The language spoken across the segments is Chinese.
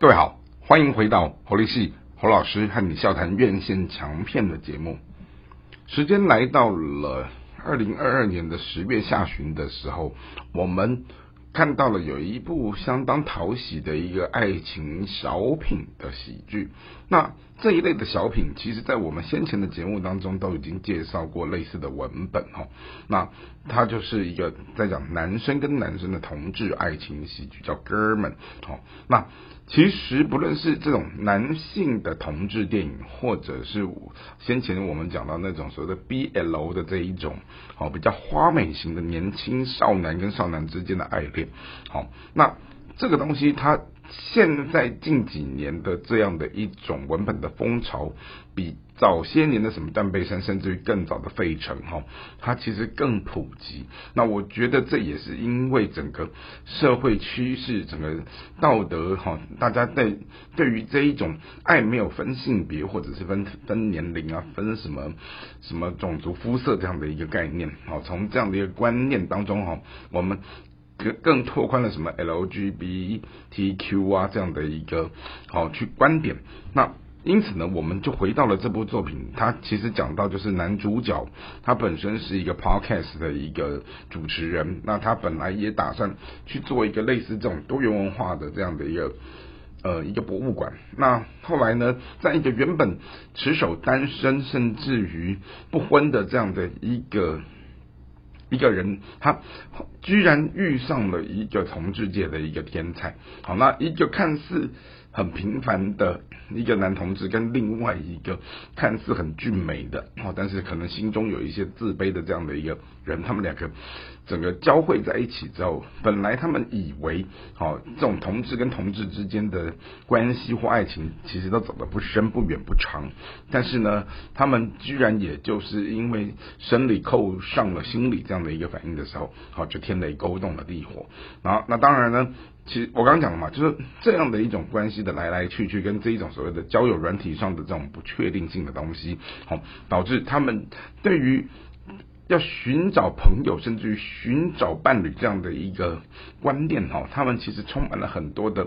各位好，欢迎回到侯立系侯老师和你笑谈院线强片的节目。时间来到了二零二二年的十月下旬的时候，我们看到了有一部相当讨喜的一个爱情小品的喜剧。那这一类的小品，其实在我们先前的节目当中都已经介绍过类似的文本哈。那它就是一个在讲男生跟男生的同志爱情喜剧，叫哥们。好，那。其实不论是这种男性的同志电影，或者是先前我们讲到那种所谓的 BL 的这一种，好比较花美型的年轻少男跟少男之间的爱恋，好，那这个东西它。现在近几年的这样的一种文本的风潮，比早些年的什么断背山，甚至于更早的费城哈，它其实更普及。那我觉得这也是因为整个社会趋势、整个道德哈，大家在对于这一种爱没有分性别，或者是分分年龄啊，分什么什么种族肤色这样的一个概念啊，从这样的一个观念当中哈，我们。更更拓宽了什么 LGBTQ 啊这样的一个好去观点，那因此呢，我们就回到了这部作品，它其实讲到就是男主角他本身是一个 podcast 的一个主持人，那他本来也打算去做一个类似这种多元文化的这样的一个呃一个博物馆，那后来呢，在一个原本持守单身甚至于不婚的这样的一个。一个人，他居然遇上了一个同志界的一个天才。好，那一个看似很平凡的一个男同志，跟另外一个看似很俊美的，哦，但是可能心中有一些自卑的这样的一个人，他们两个。整个交汇在一起之后，本来他们以为，好这种同志跟同志之间的关系或爱情，其实都走得不深不远不长。但是呢，他们居然也就是因为生理扣上了心理这样的一个反应的时候，好就天雷勾动了地火。然后那当然呢，其实我刚刚讲了嘛，就是这样的一种关系的来来去去，跟这一种所谓的交友软体上的这种不确定性的东西，好导致他们对于。要寻找朋友，甚至于寻找伴侣这样的一个观念哈，他们其实充满了很多的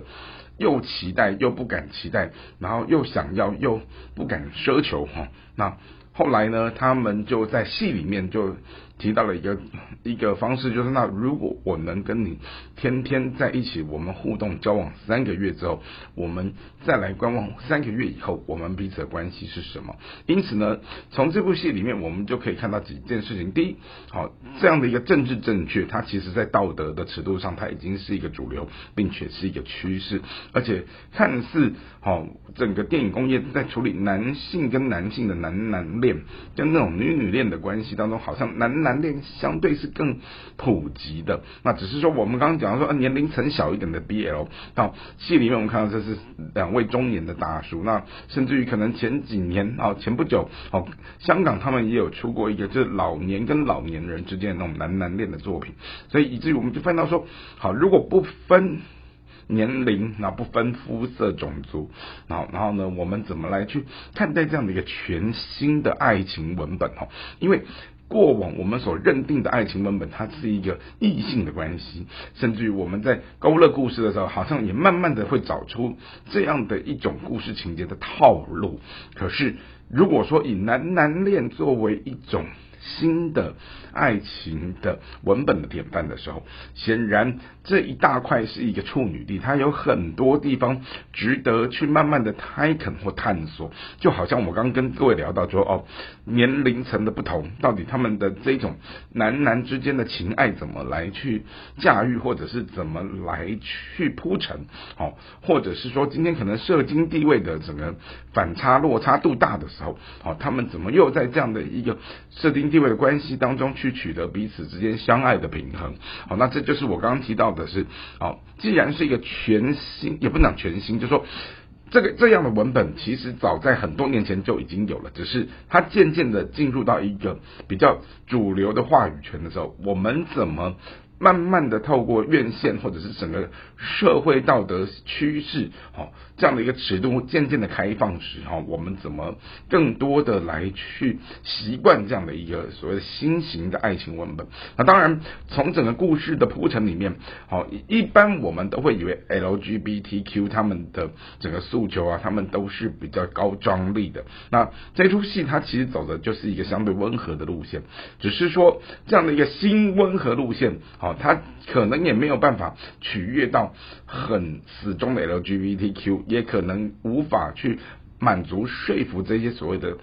又期待又不敢期待，然后又想要又不敢奢求哈。那后来呢，他们就在戏里面就。提到了一个一个方式，就是那如果我能跟你天天在一起，我们互动交往三个月之后，我们再来观望三个月以后，我们彼此的关系是什么？因此呢，从这部戏里面，我们就可以看到几件事情。第一，好这样的一个政治正确，它其实在道德的尺度上，它已经是一个主流，并且是一个趋势，而且看似好整个电影工业在处理男性跟男性的男男恋跟那种女女恋的关系当中，好像男男。男恋相对是更普及的，那只是说我们刚刚讲说年龄层小一点的 BL，到戏里面我们看到这是两位中年的大叔，那甚至于可能前几年啊前不久哦香港他们也有出过一个就是老年跟老年人之间那种男男恋的作品，所以以至于我们就看到说好如果不分年龄，那不分肤色种族，然后然后呢我们怎么来去看待这样的一个全新的爱情文本哦，因为。过往我们所认定的爱情文本，它是一个异性的关系，甚至于我们在勾勒故事的时候，好像也慢慢的会找出这样的一种故事情节的套路。可是，如果说以男男恋作为一种，新的爱情的文本的典范的时候，显然这一大块是一个处女地，它有很多地方值得去慢慢的开垦或探索。就好像我刚跟各位聊到说，哦，年龄层的不同，到底他们的这种男男之间的情爱怎么来去驾驭，或者是怎么来去铺陈，哦，或者是说今天可能社经地位的整个反差落差度大的时候，哦，他们怎么又在这样的一个设定？地位的关系当中去取得彼此之间相爱的平衡，好，那这就是我刚刚提到的是，好，既然是一个全新，也不能讲全新，就说这个这样的文本，其实早在很多年前就已经有了，只是它渐渐的进入到一个比较主流的话语权的时候，我们怎么慢慢的透过院线或者是整个社会道德趋势，好这样的一个尺度渐渐的开放时，哈，我们怎么更多的来去习惯这样的一个所谓的新型的爱情文本？那当然，从整个故事的铺陈里面，好，一般我们都会以为 LGBTQ 他们的整个诉求啊，他们都是比较高张力的。那这出戏它其实走的就是一个相对温和的路线，只是说这样的一个新温和路线，好，他可能也没有办法取悦到很死忠的 LGBTQ，也可能无法去满足说服这些所谓的。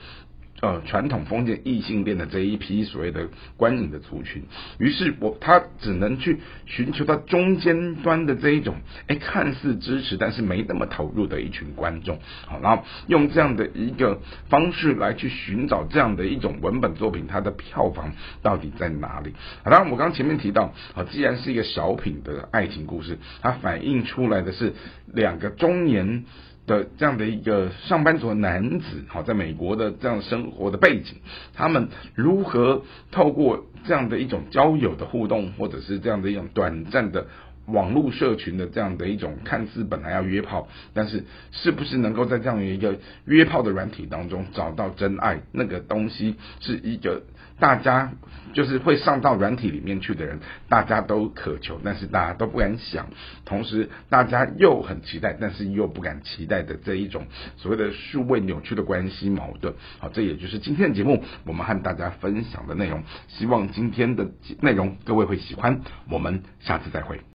呃，传统封建异性恋的这一批所谓的观影的族群，于是我他只能去寻求到中间端的这一种，哎，看似支持但是没那么投入的一群观众，好，然后用这样的一个方式来去寻找这样的一种文本作品，它的票房到底在哪里？好当然，我刚前面提到，好，既然是一个小品的爱情故事，它反映出来的是两个中年。的这样的一个上班族的男子，好，在美国的这样生活的背景，他们如何透过这样的一种交友的互动，或者是这样的一种短暂的网络社群的这样的一种看似本来要约炮，但是是不是能够在这样的一个约炮的软体当中找到真爱？那个东西是一个。大家就是会上到软体里面去的人，大家都渴求，但是大家都不敢想，同时大家又很期待，但是又不敢期待的这一种所谓的数位扭曲的关系矛盾。好，这也就是今天的节目我们和大家分享的内容。希望今天的内容各位会喜欢，我们下次再会。